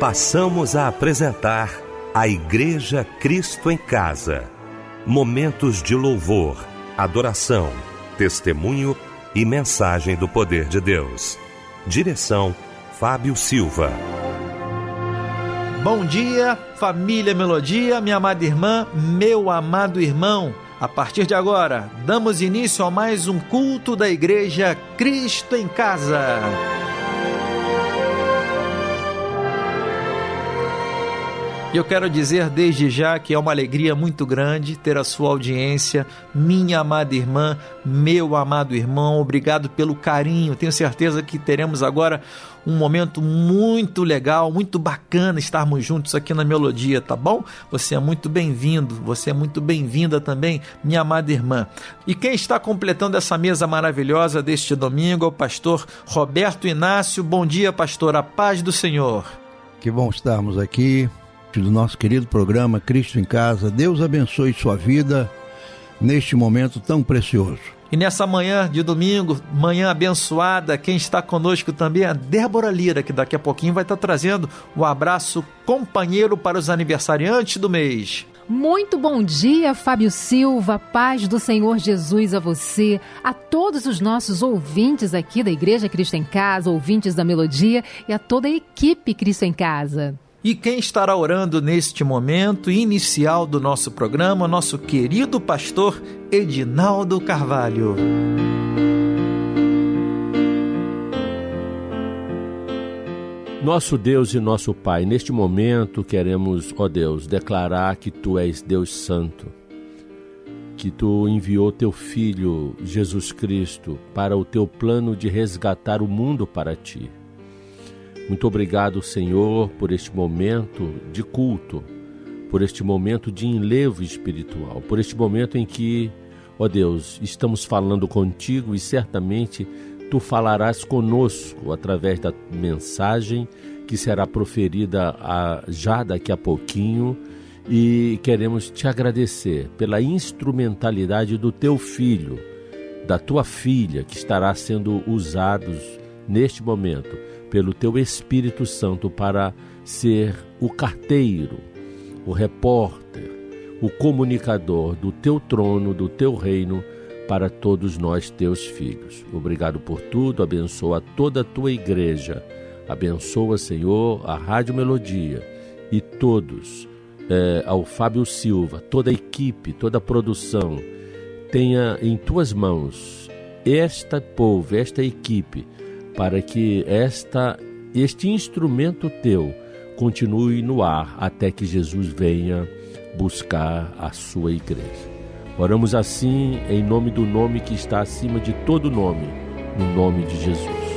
passamos a apresentar a Igreja Cristo em Casa. Momentos de louvor, adoração, testemunho e mensagem do poder de Deus. Direção Fábio Silva. Bom dia, família Melodia, minha amada irmã, meu amado irmão. A partir de agora, damos início a mais um culto da Igreja Cristo em Casa. E eu quero dizer desde já que é uma alegria muito grande ter a sua audiência, minha amada irmã, meu amado irmão. Obrigado pelo carinho. Tenho certeza que teremos agora um momento muito legal, muito bacana estarmos juntos aqui na Melodia, tá bom? Você é muito bem-vindo, você é muito bem-vinda também, minha amada irmã. E quem está completando essa mesa maravilhosa deste domingo é o pastor Roberto Inácio. Bom dia, pastor, a paz do Senhor. Que bom estarmos aqui do nosso querido programa Cristo em Casa. Deus abençoe sua vida neste momento tão precioso. E nessa manhã de domingo, manhã abençoada, quem está conosco também é a Débora Lira, que daqui a pouquinho vai estar trazendo o um abraço companheiro para os aniversariantes do mês. Muito bom dia, Fábio Silva. Paz do Senhor Jesus a você, a todos os nossos ouvintes aqui da Igreja Cristo em Casa, ouvintes da Melodia e a toda a equipe Cristo em Casa. E quem estará orando neste momento inicial do nosso programa, nosso querido pastor Edinaldo Carvalho. Nosso Deus e nosso Pai, neste momento queremos, ó Deus, declarar que Tu és Deus Santo, que Tu enviou Teu Filho Jesus Cristo para o Teu plano de resgatar o mundo para Ti. Muito obrigado, Senhor, por este momento de culto, por este momento de enlevo espiritual, por este momento em que, ó Deus, estamos falando contigo e certamente tu falarás conosco através da mensagem que será proferida a, já daqui a pouquinho. E queremos te agradecer pela instrumentalidade do teu filho, da tua filha, que estará sendo usados neste momento pelo teu Espírito Santo para ser o carteiro, o repórter, o comunicador do teu trono, do teu reino para todos nós, teus filhos. Obrigado por tudo, abençoa toda a tua igreja, abençoa, Senhor, a Rádio Melodia e todos, é, ao Fábio Silva, toda a equipe, toda a produção, tenha em tuas mãos esta povo, esta equipe para que esta este instrumento teu continue no ar até que Jesus venha buscar a sua igreja. Oramos assim em nome do nome que está acima de todo nome, no nome de Jesus.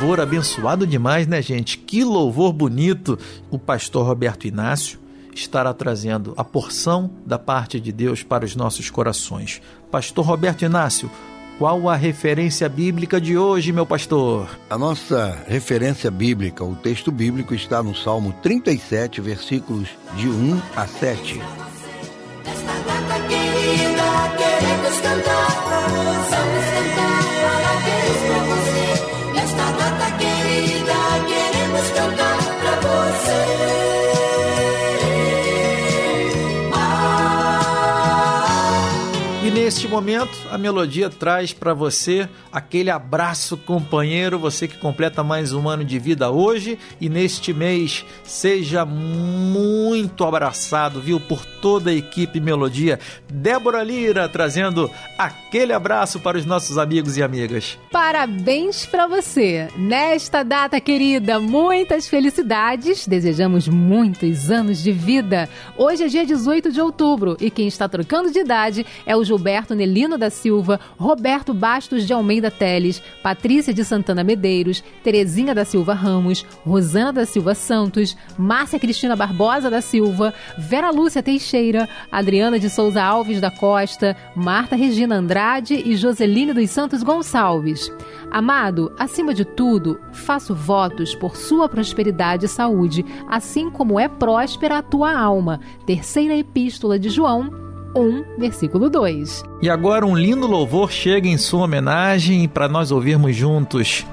Louvor abençoado demais, né, gente? Que louvor bonito! O pastor Roberto Inácio estará trazendo a porção da parte de Deus para os nossos corações. Pastor Roberto Inácio, qual a referência bíblica de hoje, meu pastor? A nossa referência bíblica, o texto bíblico está no Salmo 37, versículos de 1 a 7. Esta data querida, queremos cantar, vamos cantar, neste momento, a melodia traz para você aquele abraço companheiro, você que completa mais um ano de vida hoje e neste mês seja muito abraçado, viu, por toda a equipe Melodia. Débora Lira trazendo aquele abraço para os nossos amigos e amigas. Parabéns para você. Nesta data querida, muitas felicidades. Desejamos muitos anos de vida. Hoje é dia 18 de outubro e quem está trocando de idade é o Gilberto Roberto Nelino da Silva, Roberto Bastos de Almeida Teles, Patrícia de Santana Medeiros, Terezinha da Silva Ramos, Rosana da Silva Santos, Márcia Cristina Barbosa da Silva, Vera Lúcia Teixeira, Adriana de Souza Alves da Costa, Marta Regina Andrade e Joseline dos Santos Gonçalves. Amado, acima de tudo, faço votos por sua prosperidade e saúde, assim como é próspera a tua alma. Terceira Epístola de João 1, versículo 2. E agora um lindo louvor chega em sua homenagem para nós ouvirmos juntos.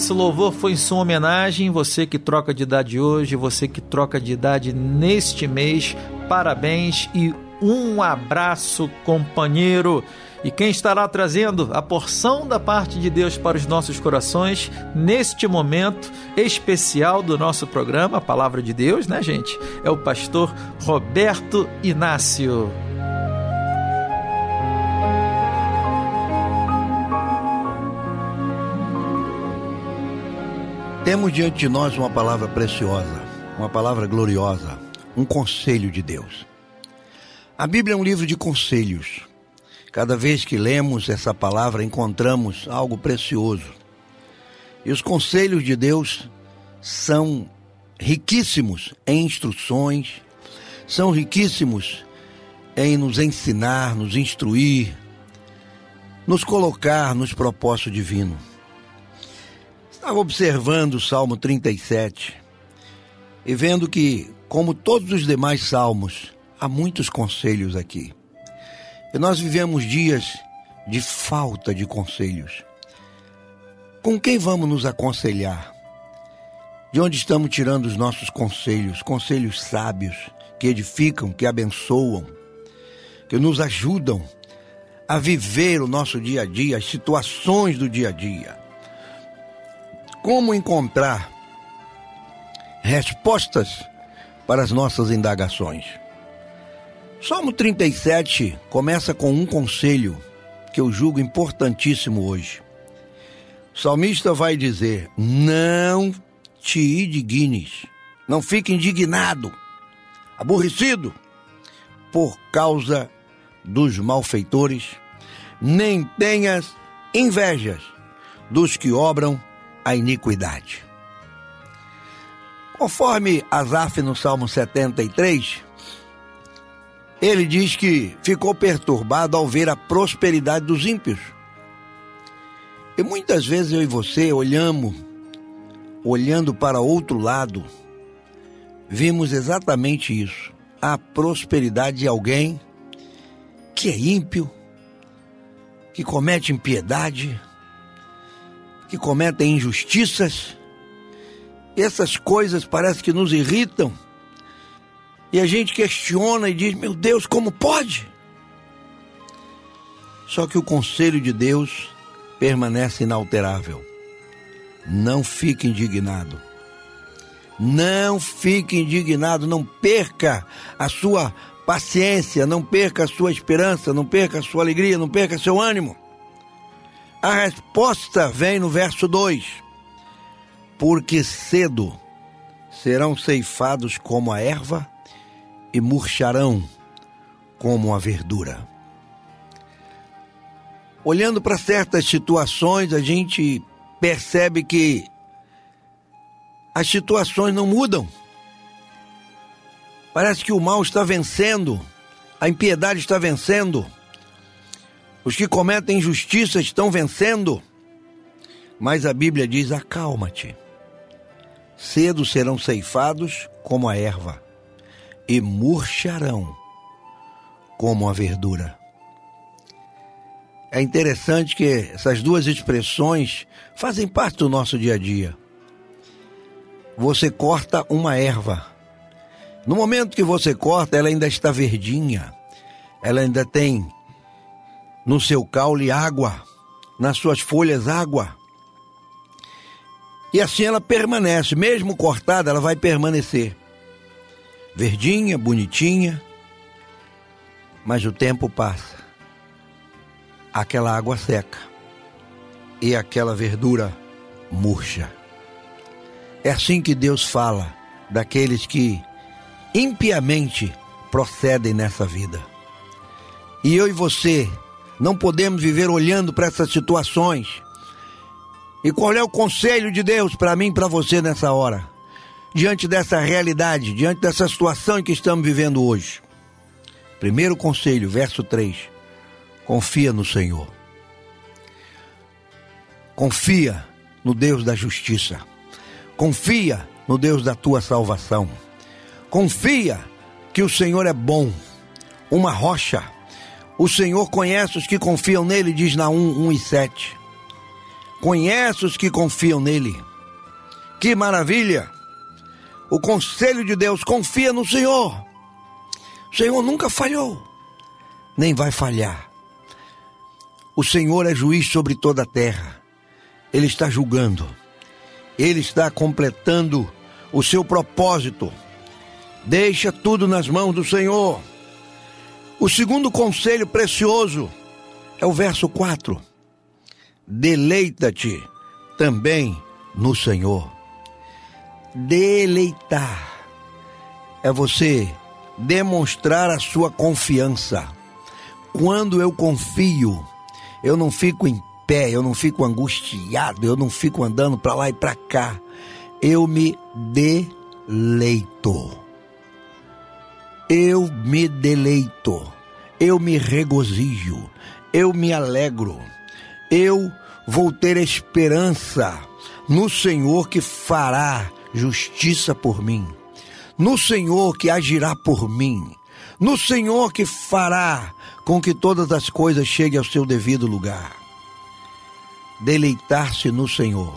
Esse louvor foi em sua homenagem. Você que troca de idade hoje, você que troca de idade neste mês, parabéns e um abraço, companheiro. E quem estará trazendo a porção da parte de Deus para os nossos corações neste momento especial do nosso programa, a Palavra de Deus, né, gente? É o pastor Roberto Inácio. Temos diante de nós uma palavra preciosa, uma palavra gloriosa, um conselho de Deus. A Bíblia é um livro de conselhos. Cada vez que lemos essa palavra, encontramos algo precioso. E os conselhos de Deus são riquíssimos em instruções, são riquíssimos em nos ensinar, nos instruir, nos colocar nos propósitos divinos. Estava observando o Salmo 37 e vendo que, como todos os demais salmos, há muitos conselhos aqui. E nós vivemos dias de falta de conselhos. Com quem vamos nos aconselhar? De onde estamos tirando os nossos conselhos? Conselhos sábios que edificam, que abençoam, que nos ajudam a viver o nosso dia a dia, as situações do dia a dia como encontrar respostas para as nossas indagações. Salmo 37 começa com um conselho que eu julgo importantíssimo hoje. O salmista vai dizer: Não te indignes, não fique indignado, aborrecido por causa dos malfeitores, nem tenhas invejas dos que obram a iniquidade. Conforme Asaf no Salmo 73, ele diz que ficou perturbado ao ver a prosperidade dos ímpios. E muitas vezes eu e você olhamos, olhando para outro lado, vimos exatamente isso: a prosperidade de alguém que é ímpio, que comete impiedade, que cometem injustiças. Essas coisas parece que nos irritam. E a gente questiona e diz: Meu Deus, como pode? Só que o conselho de Deus permanece inalterável. Não fique indignado. Não fique indignado, não perca a sua paciência, não perca a sua esperança, não perca a sua alegria, não perca seu ânimo. A resposta vem no verso 2: Porque cedo serão ceifados como a erva e murcharão como a verdura. Olhando para certas situações, a gente percebe que as situações não mudam. Parece que o mal está vencendo, a impiedade está vencendo os que cometem injustiça estão vencendo. Mas a Bíblia diz: acalma-te. Cedo serão ceifados como a erva, e murcharão como a verdura. É interessante que essas duas expressões fazem parte do nosso dia a dia. Você corta uma erva. No momento que você corta, ela ainda está verdinha. Ela ainda tem no seu caule água, nas suas folhas água. E assim ela permanece, mesmo cortada, ela vai permanecer. Verdinha, bonitinha, mas o tempo passa. Aquela água seca e aquela verdura murcha. É assim que Deus fala daqueles que impiamente procedem nessa vida. E eu e você não podemos viver olhando para essas situações e qual é o conselho de Deus para mim e para você nessa hora? Diante dessa realidade, diante dessa situação em que estamos vivendo hoje. Primeiro conselho, verso 3. Confia no Senhor. Confia no Deus da justiça. Confia no Deus da tua salvação. Confia que o Senhor é bom, uma rocha. O Senhor conhece os que confiam nele, diz na 1, 1 e 7 conhece os que confiam nele. Que maravilha! O conselho de Deus confia no Senhor. O Senhor nunca falhou, nem vai falhar. O Senhor é juiz sobre toda a terra. Ele está julgando. Ele está completando o seu propósito. Deixa tudo nas mãos do Senhor. O segundo conselho precioso é o verso 4 deleita-te também no Senhor. Deleitar é você demonstrar a sua confiança. Quando eu confio, eu não fico em pé, eu não fico angustiado, eu não fico andando para lá e para cá. Eu me deleito. Eu me deleito. Eu me regozijo. Eu me alegro. Eu vou ter esperança no Senhor que fará justiça por mim, no Senhor que agirá por mim, no Senhor que fará com que todas as coisas cheguem ao seu devido lugar. Deleitar-se no Senhor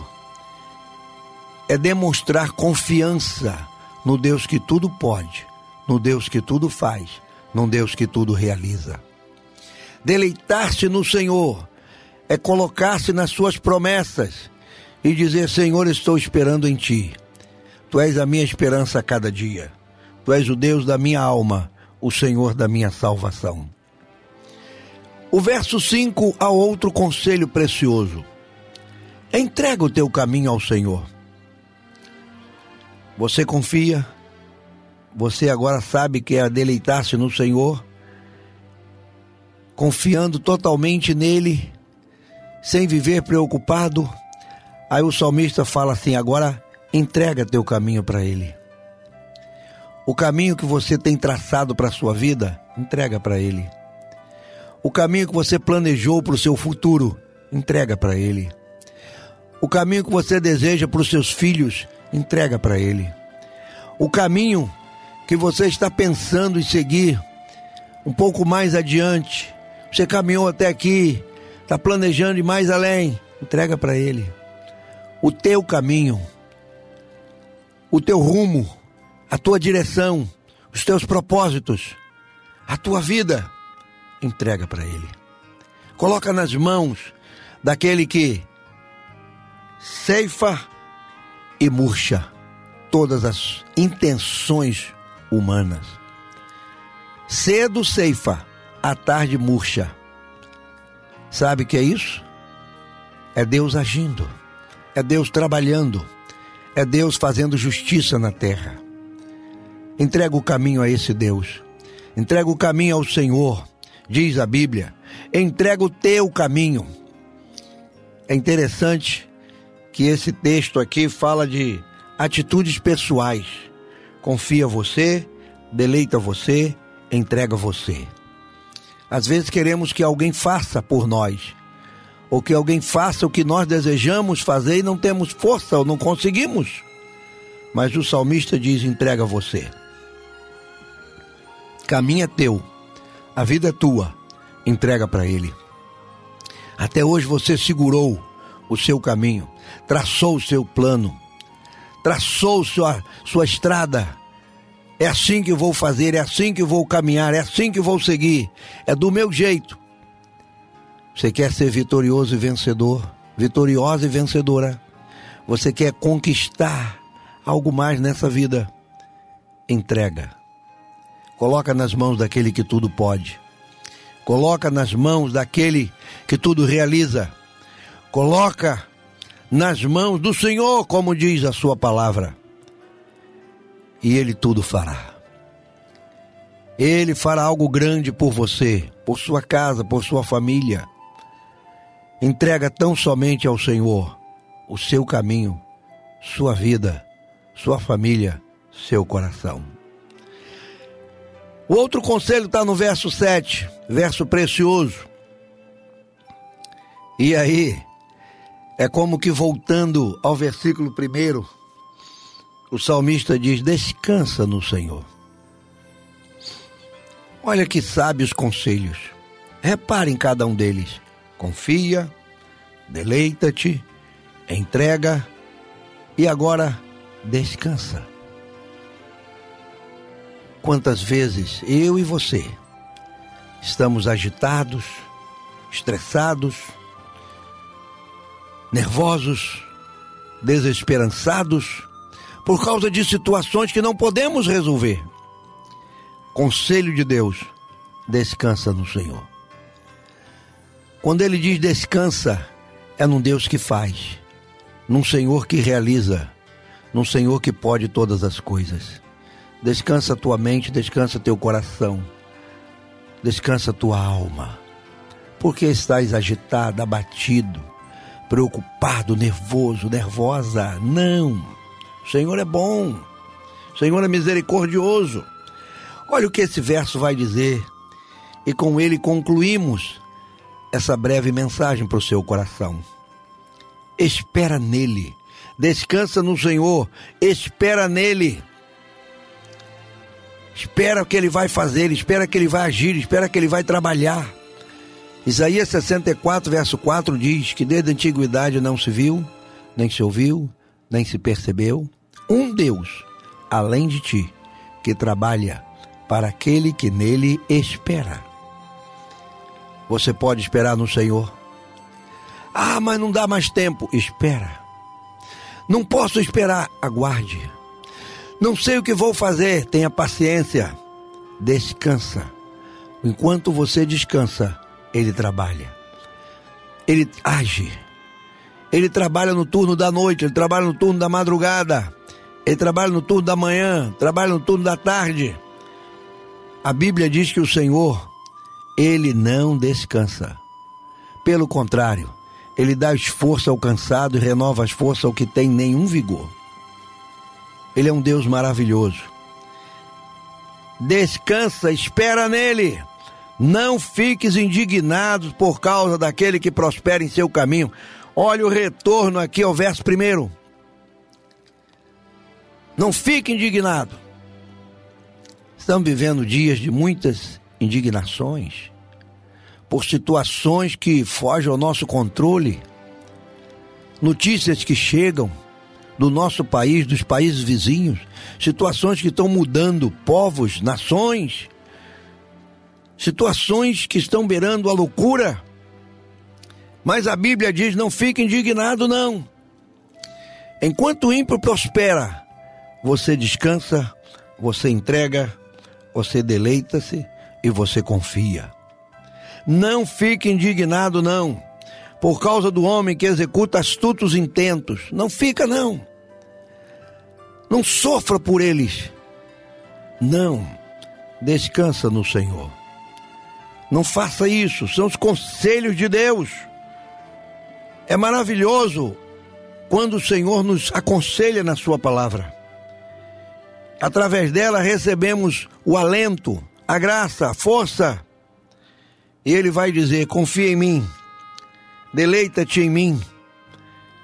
é demonstrar confiança no Deus que tudo pode, no Deus que tudo faz, no Deus que tudo realiza. Deleitar-se no Senhor é colocar-se nas suas promessas e dizer: Senhor, estou esperando em ti. Tu és a minha esperança a cada dia. Tu és o Deus da minha alma, o Senhor da minha salvação. O verso 5 a outro conselho precioso. Entrega o teu caminho ao Senhor. Você confia? Você agora sabe que é deleitar-se no Senhor? Confiando totalmente nele sem viver preocupado. Aí o salmista fala assim: agora entrega teu caminho para Ele. O caminho que você tem traçado para a sua vida, entrega para Ele. O caminho que você planejou para o seu futuro, entrega para Ele. O caminho que você deseja para os seus filhos, entrega para Ele. O caminho que você está pensando em seguir um pouco mais adiante, você caminhou até aqui, está planejando ir mais além, entrega para Ele. O teu caminho, o teu rumo, a tua direção, os teus propósitos, a tua vida, entrega para Ele. Coloca nas mãos daquele que ceifa e murcha todas as intenções humanas. Cedo ceifa, à tarde murcha Sabe o que é isso? É Deus agindo, é Deus trabalhando, é Deus fazendo justiça na terra. Entrega o caminho a esse Deus, entrega o caminho ao Senhor, diz a Bíblia, entrega o teu caminho. É interessante que esse texto aqui fala de atitudes pessoais. Confia você, deleita você, entrega você. Às vezes queremos que alguém faça por nós, ou que alguém faça o que nós desejamos fazer e não temos força ou não conseguimos. Mas o salmista diz: entrega você. Caminho é teu, A vida é tua, entrega para Ele. Até hoje você segurou o seu caminho, traçou o seu plano, traçou sua, sua estrada. É assim que vou fazer, é assim que vou caminhar, é assim que vou seguir, é do meu jeito. Você quer ser vitorioso e vencedor, vitoriosa e vencedora. Você quer conquistar algo mais nessa vida. Entrega. Coloca nas mãos daquele que tudo pode. Coloca nas mãos daquele que tudo realiza. Coloca nas mãos do Senhor, como diz a sua palavra. E ele tudo fará. Ele fará algo grande por você, por sua casa, por sua família. Entrega tão somente ao Senhor o seu caminho, sua vida, sua família, seu coração. O outro conselho está no verso 7, verso precioso. E aí, é como que voltando ao versículo primeiro, o salmista diz: Descansa no Senhor. Olha que sábios conselhos. Repare em cada um deles. Confia, deleita-te, entrega e agora descansa. Quantas vezes eu e você estamos agitados, estressados, nervosos, desesperançados por causa de situações que não podemos resolver. Conselho de Deus: descansa no Senhor. Quando ele diz descansa, é num Deus que faz, num Senhor que realiza, num Senhor que pode todas as coisas. Descansa tua mente, descansa teu coração, descansa tua alma. Porque estás agitado, abatido, preocupado, nervoso, nervosa? Não. O Senhor é bom. O Senhor é misericordioso. Olha o que esse verso vai dizer. E com ele concluímos essa breve mensagem para o seu coração. Espera nele. Descansa no Senhor. Espera nele. Espera o que ele vai fazer, espera que ele vai agir, espera que ele vai trabalhar. Isaías 64, verso 4 diz que desde a antiguidade não se viu, nem se ouviu, nem se percebeu um Deus além de ti que trabalha para aquele que nele espera. Você pode esperar no Senhor. Ah, mas não dá mais tempo. Espera. Não posso esperar. Aguarde. Não sei o que vou fazer, tenha paciência. Descansa. Enquanto você descansa, ele trabalha. Ele age. Ele trabalha no turno da noite, ele trabalha no turno da madrugada, ele trabalha no turno da manhã, trabalha no turno da tarde. A Bíblia diz que o Senhor, ele não descansa. Pelo contrário, ele dá esforço ao cansado e renova as forças ao que tem nenhum vigor. Ele é um Deus maravilhoso. Descansa, espera nele. Não fiques indignado por causa daquele que prospera em seu caminho. Olha o retorno aqui ao verso primeiro. Não fique indignado. Estamos vivendo dias de muitas indignações por situações que fogem ao nosso controle, notícias que chegam do nosso país, dos países vizinhos, situações que estão mudando povos, nações, situações que estão beirando a loucura. Mas a Bíblia diz: não fique indignado, não. Enquanto o ímpio prospera, você descansa, você entrega, você deleita-se e você confia. Não fique indignado, não por causa do homem que executa astutos intentos. Não fica, não. Não sofra por eles. Não. Descansa no Senhor. Não faça isso. São os conselhos de Deus. É maravilhoso quando o Senhor nos aconselha na Sua palavra. Através dela recebemos o alento, a graça, a força. E Ele vai dizer: confia em mim deleita-te em mim,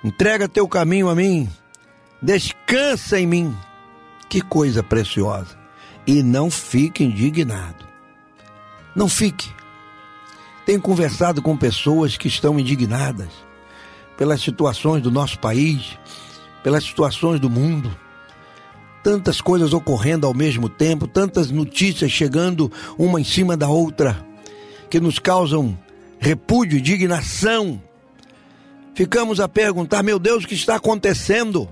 entrega teu caminho a mim, descansa em mim. Que coisa preciosa! E não fique indignado. Não fique. Tenho conversado com pessoas que estão indignadas pelas situações do nosso país, pelas situações do mundo. Tantas coisas ocorrendo ao mesmo tempo, tantas notícias chegando uma em cima da outra, que nos causam repúdio, indignação. Ficamos a perguntar: meu Deus, o que está acontecendo?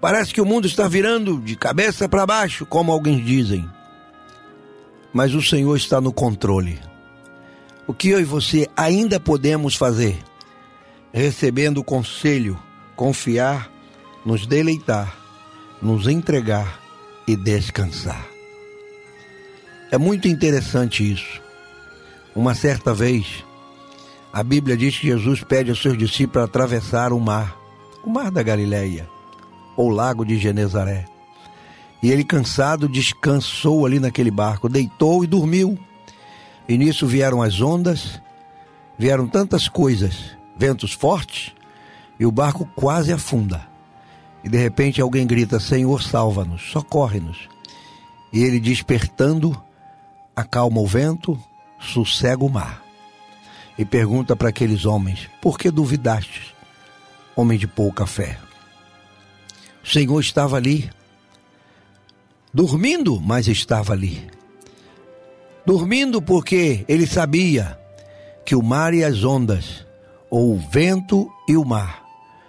Parece que o mundo está virando de cabeça para baixo, como alguns dizem. Mas o Senhor está no controle. O que eu e você ainda podemos fazer? recebendo o conselho, confiar, nos deleitar, nos entregar e descansar. É muito interessante isso. Uma certa vez, a Bíblia diz que Jesus pede aos seus discípulos atravessar o mar, o mar da Galileia, ou lago de Genezaré. E ele, cansado, descansou ali naquele barco, deitou e dormiu. E nisso vieram as ondas, vieram tantas coisas ventos fortes, e o barco quase afunda. E de repente alguém grita: Senhor, salva-nos, socorre-nos. E ele, despertando, acalma o vento, sossega o mar. E pergunta para aqueles homens: Por que duvidastes, homem de pouca fé? O Senhor estava ali, dormindo, mas estava ali. Dormindo porque ele sabia que o mar e as ondas ou o vento e o mar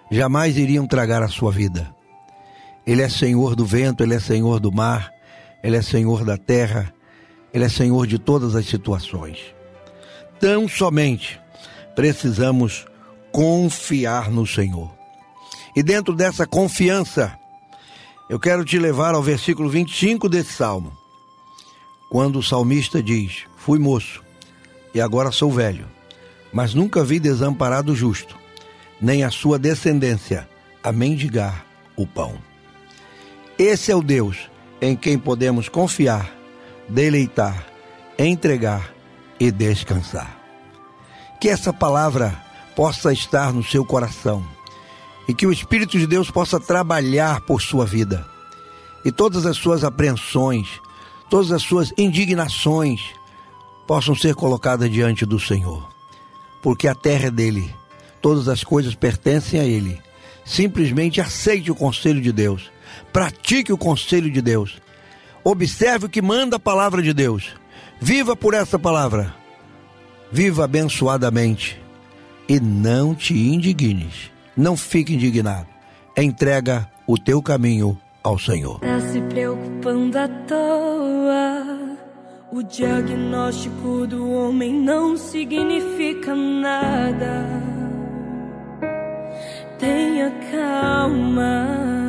jamais iriam tragar a sua vida. Ele é senhor do vento, ele é senhor do mar, ele é senhor da terra, ele é senhor de todas as situações. Tão somente precisamos confiar no Senhor. E dentro dessa confiança, eu quero te levar ao versículo 25 desse salmo, quando o salmista diz: Fui moço e agora sou velho mas nunca vi desamparado justo, nem a sua descendência a mendigar o pão. Esse é o Deus em quem podemos confiar, deleitar, entregar e descansar. Que essa palavra possa estar no seu coração e que o Espírito de Deus possa trabalhar por sua vida e todas as suas apreensões, todas as suas indignações possam ser colocadas diante do Senhor porque a terra é dele. Todas as coisas pertencem a ele. Simplesmente aceite o conselho de Deus. Pratique o conselho de Deus. Observe o que manda a palavra de Deus. Viva por essa palavra. Viva abençoadamente. E não te indignes. Não fique indignado. Entrega o teu caminho ao Senhor. Tá se preocupando à toa o diagnóstico do homem não significa nada. Tenha calma.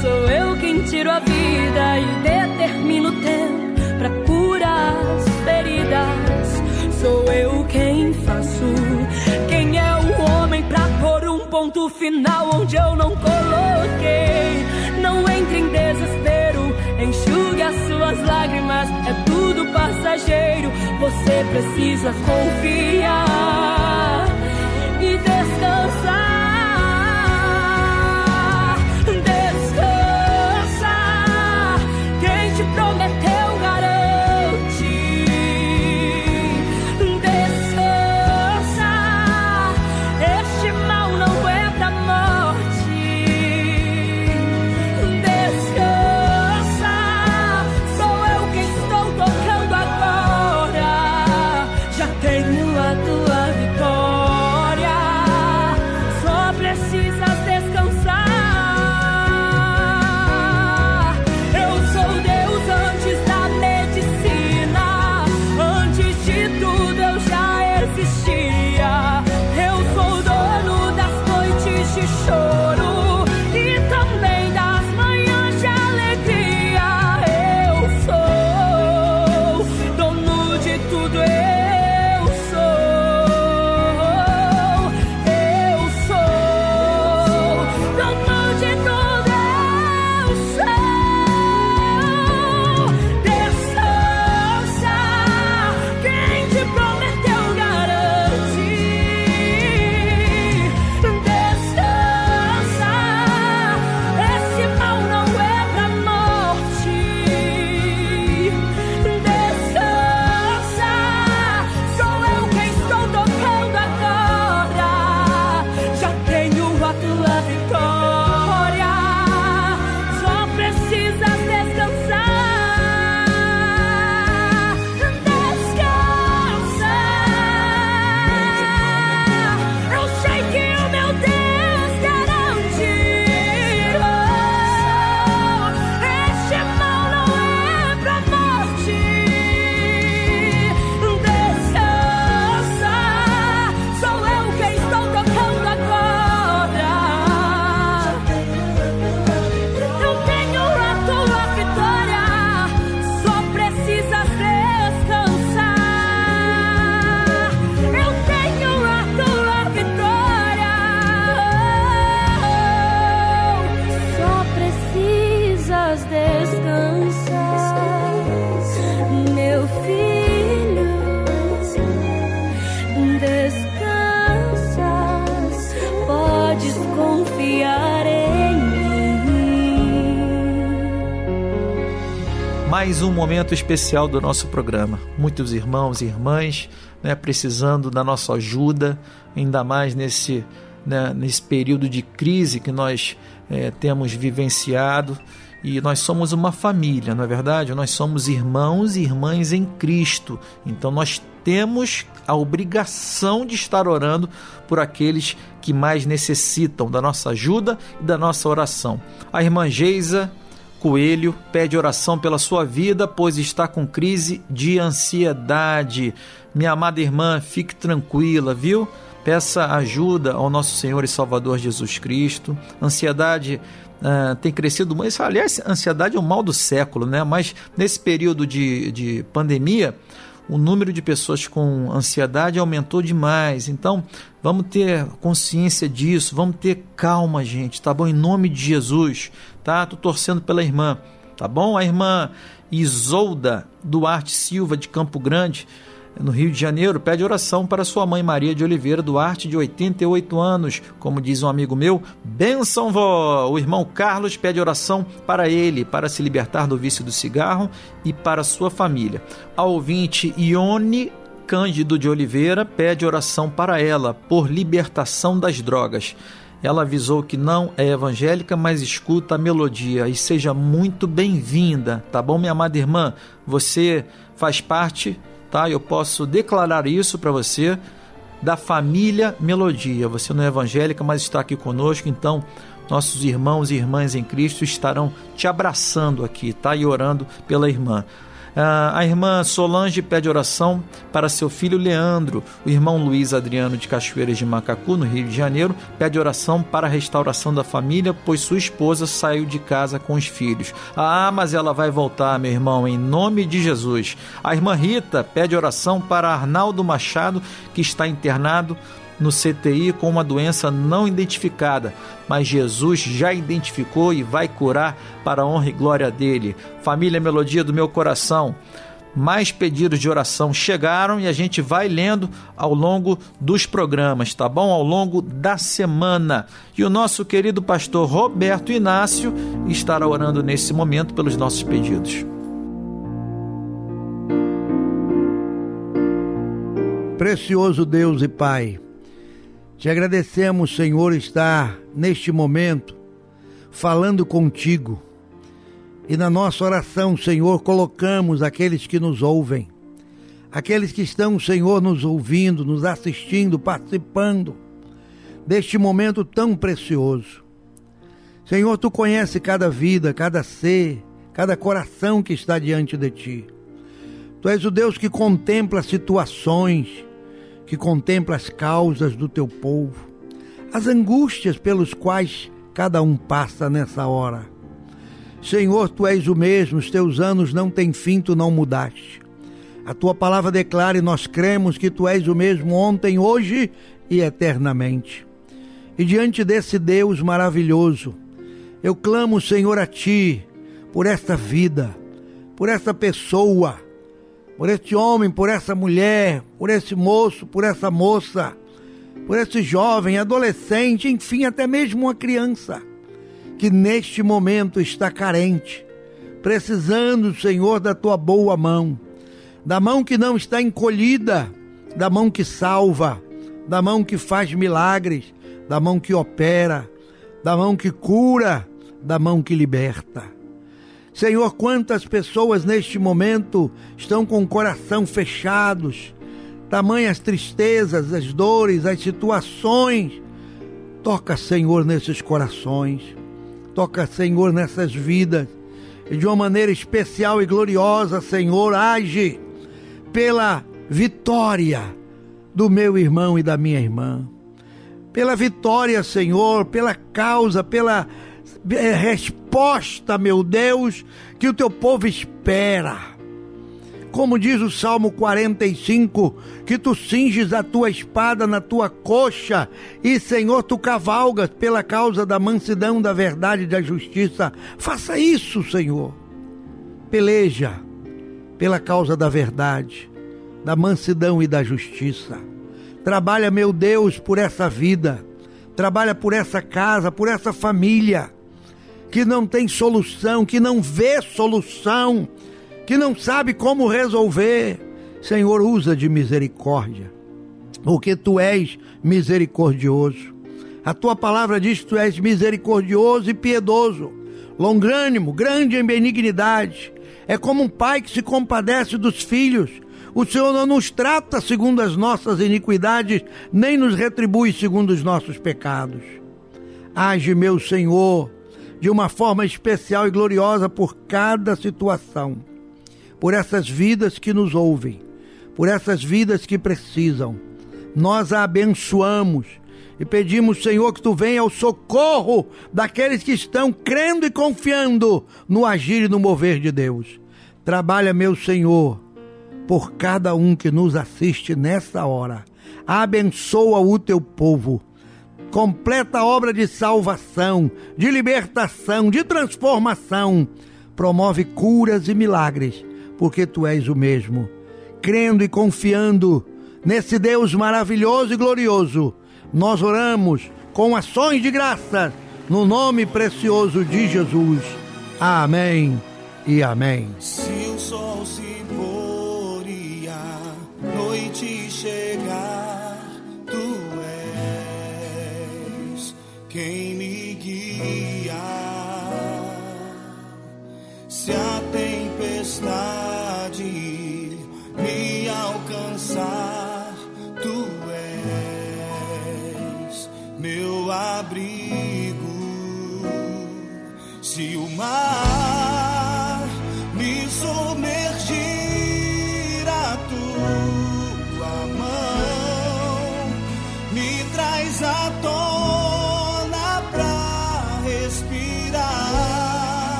sou eu quem tiro a vida e determino o tempo para curar as feridas. Sou eu quem faço. Quem é o homem pra pôr um ponto final onde eu não coloquei. Não entre em desespero, enxugue as suas lágrimas, é tudo passageiro. Você precisa confiar momento especial do nosso programa. Muitos irmãos e irmãs né, precisando da nossa ajuda, ainda mais nesse, né, nesse período de crise que nós é, temos vivenciado. E nós somos uma família, não é verdade? Nós somos irmãos e irmãs em Cristo. Então nós temos a obrigação de estar orando por aqueles que mais necessitam da nossa ajuda e da nossa oração. A irmã Geisa Coelho pede oração pela sua vida, pois está com crise de ansiedade. Minha amada irmã, fique tranquila, viu? Peça ajuda ao nosso Senhor e Salvador Jesus Cristo. Ansiedade uh, tem crescido muito. Aliás, ansiedade é o mal do século, né? Mas nesse período de, de pandemia, o número de pessoas com ansiedade aumentou demais. Então, vamos ter consciência disso, vamos ter calma, gente, tá bom? Em nome de Jesus, tá? Tô torcendo pela irmã, tá bom? A irmã Isolda Duarte Silva de Campo Grande no Rio de Janeiro, pede oração para sua mãe Maria de Oliveira Duarte, de 88 anos. Como diz um amigo meu, benção vó! O irmão Carlos pede oração para ele, para se libertar do vício do cigarro e para sua família. A ouvinte Ione Cândido de Oliveira pede oração para ela, por libertação das drogas. Ela avisou que não é evangélica, mas escuta a melodia e seja muito bem-vinda, tá bom, minha amada irmã? Você faz parte tá? Eu posso declarar isso para você da família Melodia. Você não é evangélica, mas está aqui conosco, então nossos irmãos e irmãs em Cristo estarão te abraçando aqui, tá? E orando pela irmã. Ah, a irmã Solange pede oração para seu filho Leandro. O irmão Luiz Adriano de Cachoeiras de Macacu, no Rio de Janeiro, pede oração para a restauração da família, pois sua esposa saiu de casa com os filhos. Ah, mas ela vai voltar, meu irmão, em nome de Jesus. A irmã Rita pede oração para Arnaldo Machado, que está internado no CTI com uma doença não identificada, mas Jesus já identificou e vai curar para a honra e glória dele. Família Melodia do meu coração. Mais pedidos de oração chegaram e a gente vai lendo ao longo dos programas, tá bom? Ao longo da semana. E o nosso querido pastor Roberto Inácio estará orando nesse momento pelos nossos pedidos. Precioso Deus e Pai, te agradecemos, Senhor, estar neste momento falando contigo. E na nossa oração, Senhor, colocamos aqueles que nos ouvem, aqueles que estão, Senhor, nos ouvindo, nos assistindo, participando deste momento tão precioso. Senhor, tu conhece cada vida, cada ser, cada coração que está diante de ti. Tu és o Deus que contempla situações, que contempla as causas do teu povo, as angústias pelos quais cada um passa nessa hora. Senhor, tu és o mesmo, os teus anos não têm fim, tu não mudaste. A tua palavra declara e nós cremos que tu és o mesmo ontem, hoje e eternamente. E diante desse Deus maravilhoso, eu clamo, Senhor, a ti por esta vida, por esta pessoa por este homem, por essa mulher, por esse moço, por essa moça, por esse jovem, adolescente, enfim, até mesmo uma criança que neste momento está carente, precisando, Senhor, da tua boa mão, da mão que não está encolhida, da mão que salva, da mão que faz milagres, da mão que opera, da mão que cura, da mão que liberta. Senhor, quantas pessoas neste momento estão com o coração fechados, tamanhas tristezas, as dores, as situações. Toca, Senhor, nesses corações. Toca, Senhor, nessas vidas. E de uma maneira especial e gloriosa, Senhor, age pela vitória do meu irmão e da minha irmã. Pela vitória, Senhor, pela causa, pela resposta, meu Deus, que o teu povo espera. Como diz o Salmo 45, que tu cinges a tua espada na tua coxa e, Senhor, tu cavalgas pela causa da mansidão, da verdade e da justiça. Faça isso, Senhor. Peleja pela causa da verdade, da mansidão e da justiça. Trabalha, meu Deus, por essa vida. Trabalha por essa casa, por essa família que não tem solução, que não vê solução. que não sabe como resolver. Senhor, usa de misericórdia, porque tu és misericordioso. A tua palavra diz que tu és misericordioso e piedoso, longânimo, grande em benignidade. É como um pai que se compadece dos filhos. O Senhor não nos trata segundo as nossas iniquidades, nem nos retribui segundo os nossos pecados. Age, meu Senhor, de uma forma especial e gloriosa por cada situação, por essas vidas que nos ouvem, por essas vidas que precisam. Nós a abençoamos e pedimos, Senhor, que tu venha ao socorro daqueles que estão crendo e confiando no agir e no mover de Deus. Trabalha, meu Senhor, por cada um que nos assiste nessa hora. Abençoa o teu povo completa obra de salvação, de libertação, de transformação. Promove curas e milagres, porque tu és o mesmo. Crendo e confiando nesse Deus maravilhoso e glorioso, nós oramos com ações de graça no nome precioso de Jesus. Amém e amém. Se o sol se pôr e a noite chegar, quem me guia. Se a tempestade me alcançar, tu és meu abrigo. Se o mar me submergir,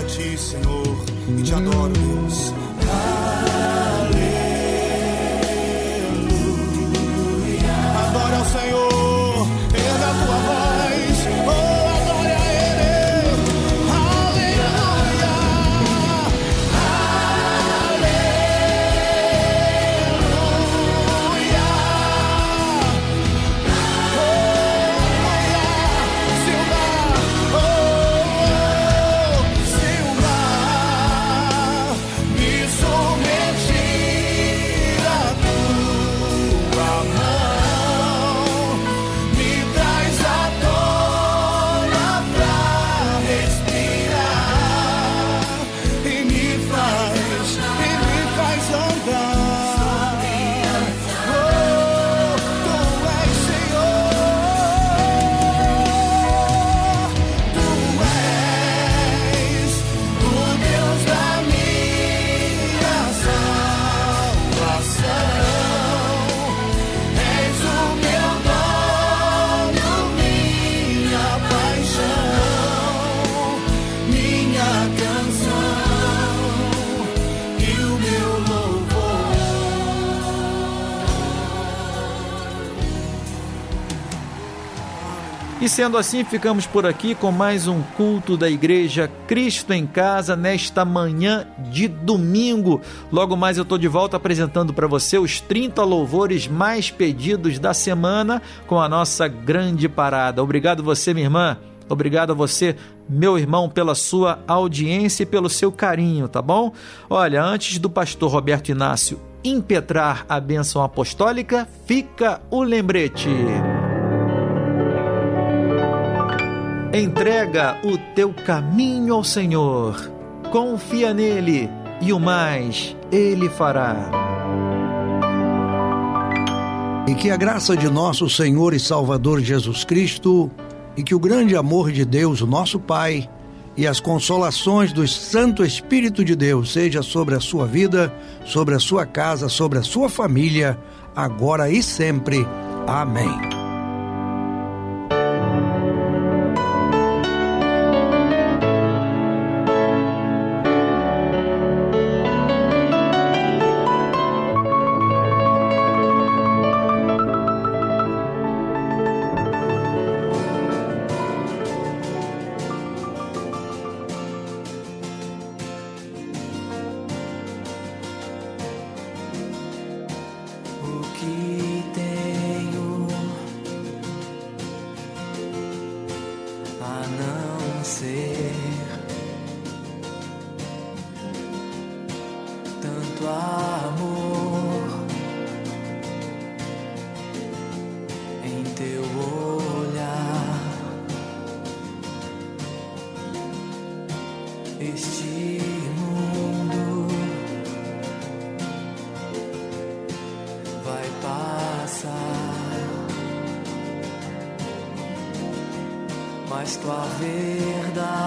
a ti, Senhor, e te adoro, Deus. Sendo assim, ficamos por aqui com mais um culto da Igreja Cristo em Casa nesta manhã de domingo. Logo mais eu estou de volta apresentando para você os 30 louvores mais pedidos da semana com a nossa grande parada. Obrigado você, minha irmã. Obrigado a você, meu irmão, pela sua audiência e pelo seu carinho, tá bom? Olha, antes do pastor Roberto Inácio impetrar a bênção apostólica, fica o lembrete. Entrega o teu caminho ao Senhor, confia nele e o mais ele fará. E que a graça de nosso Senhor e Salvador Jesus Cristo, e que o grande amor de Deus, nosso Pai, e as consolações do Santo Espírito de Deus seja sobre a sua vida, sobre a sua casa, sobre a sua família, agora e sempre. Amém. Space.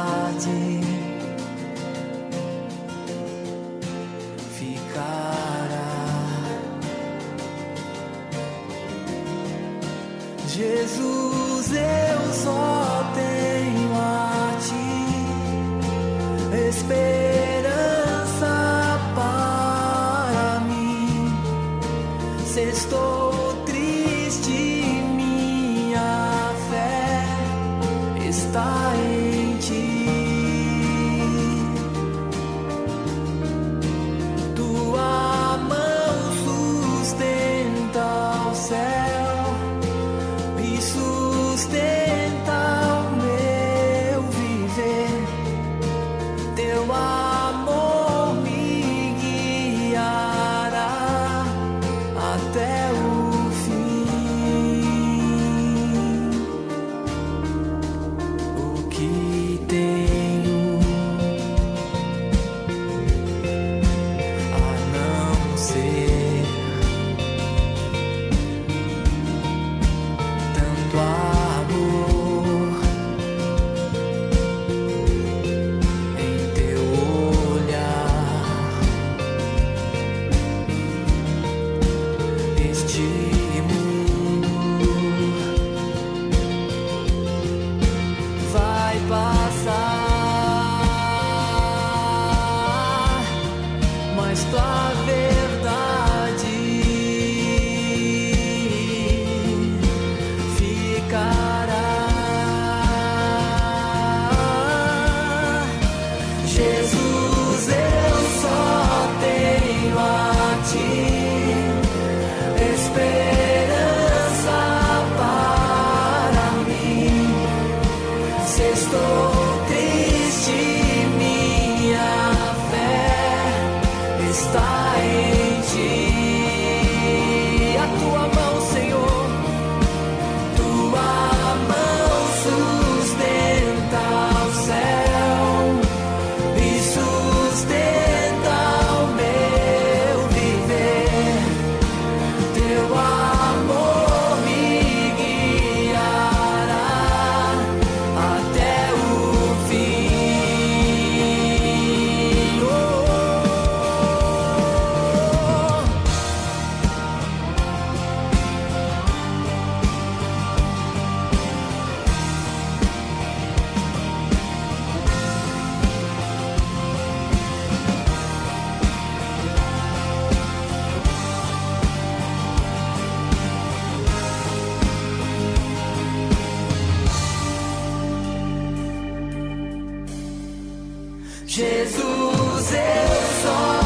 Eu só